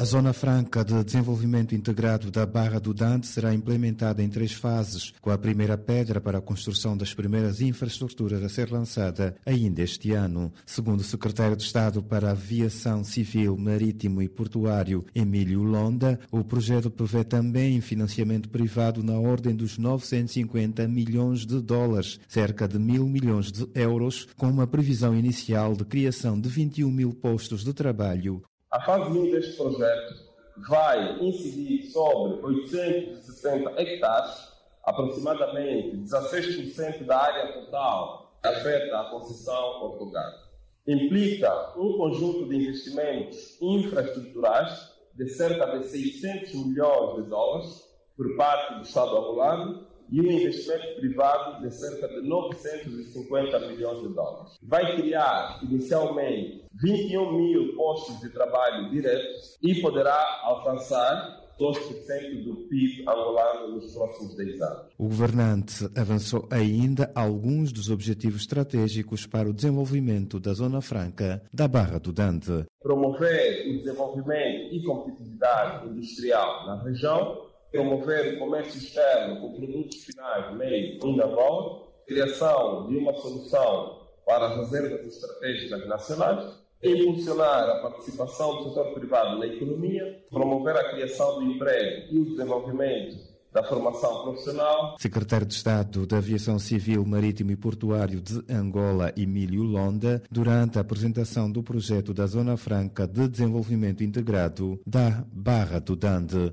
A Zona Franca de Desenvolvimento Integrado da Barra do Dante será implementada em três fases, com a primeira pedra para a construção das primeiras infraestruturas a ser lançada ainda este ano. Segundo o secretário de Estado para a Aviação Civil, Marítimo e Portuário, Emílio Londa, o projeto prevê também financiamento privado na ordem dos 950 milhões de dólares, cerca de mil milhões de euros, com uma previsão inicial de criação de 21 mil postos de trabalho. A fase 1 deste projeto vai incidir sobre 860 hectares, aproximadamente 16% da área total afeta a concessão otorgada. Implica um conjunto de investimentos infraestruturais de cerca de 600 milhões de dólares por parte do Estado angolano e um investimento privado de cerca de 950 milhões de dólares. Vai criar, inicialmente, 21 mil postos de trabalho diretos e poderá alcançar 2% do PIB angolano nos próximos 10 anos. O governante avançou ainda alguns dos objetivos estratégicos para o desenvolvimento da Zona Franca da Barra do Dante. Promover o desenvolvimento e competitividade industrial na região, promover o comércio externo com produtos finais made in Angola, criação de uma solução para as reservas estratégicas nacionais, impulsionar a participação do setor privado na economia, promover a criação de emprego e o desenvolvimento da formação profissional. Secretário de Estado da Aviação Civil, Marítimo e Portuário de Angola, Emílio Londa, durante a apresentação do projeto da Zona Franca de Desenvolvimento Integrado da Barra do Dande.